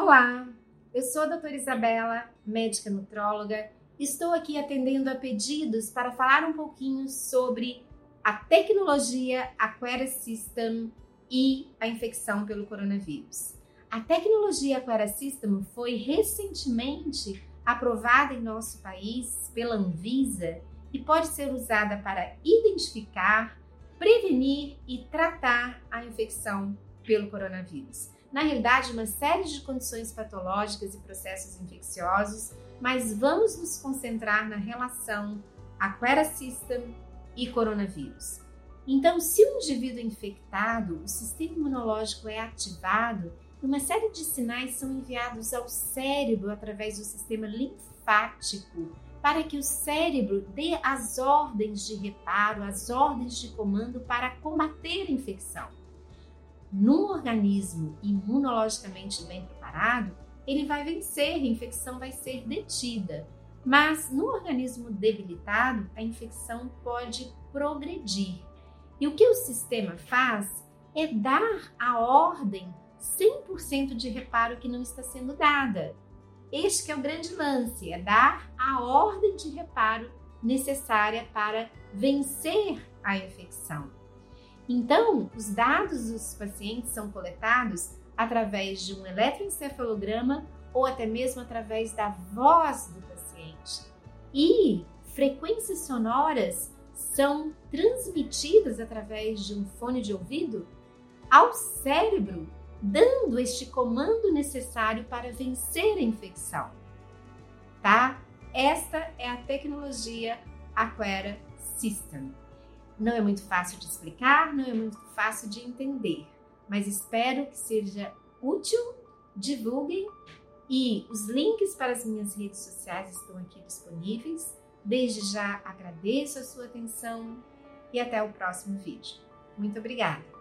Olá, eu sou a doutora Isabela, médica nutróloga. Estou aqui atendendo a pedidos para falar um pouquinho sobre a tecnologia Aquarius System e a infecção pelo coronavírus. A tecnologia Aquarius System foi recentemente aprovada em nosso país pela Anvisa e pode ser usada para identificar, prevenir e tratar a infecção pelo coronavírus na realidade, uma série de condições patológicas e processos infecciosos, mas vamos nos concentrar na relação Aquera System e coronavírus. Então, se o indivíduo é infectado, o sistema imunológico é ativado e uma série de sinais são enviados ao cérebro através do sistema linfático para que o cérebro dê as ordens de reparo, as ordens de comando para combater a infecção num organismo imunologicamente bem preparado, ele vai vencer, a infecção vai ser detida. Mas no organismo debilitado, a infecção pode progredir. E o que o sistema faz é dar a ordem 100% de reparo que não está sendo dada. Este é o grande lance, é dar a ordem de reparo necessária para vencer a infecção. Então, os dados dos pacientes são coletados através de um eletroencefalograma ou até mesmo através da voz do paciente. E frequências sonoras são transmitidas através de um fone de ouvido ao cérebro, dando este comando necessário para vencer a infecção. Tá? Esta é a tecnologia Aquera System. Não é muito fácil de explicar, não é muito fácil de entender, mas espero que seja útil. Divulguem e os links para as minhas redes sociais estão aqui disponíveis. Desde já agradeço a sua atenção e até o próximo vídeo. Muito obrigada!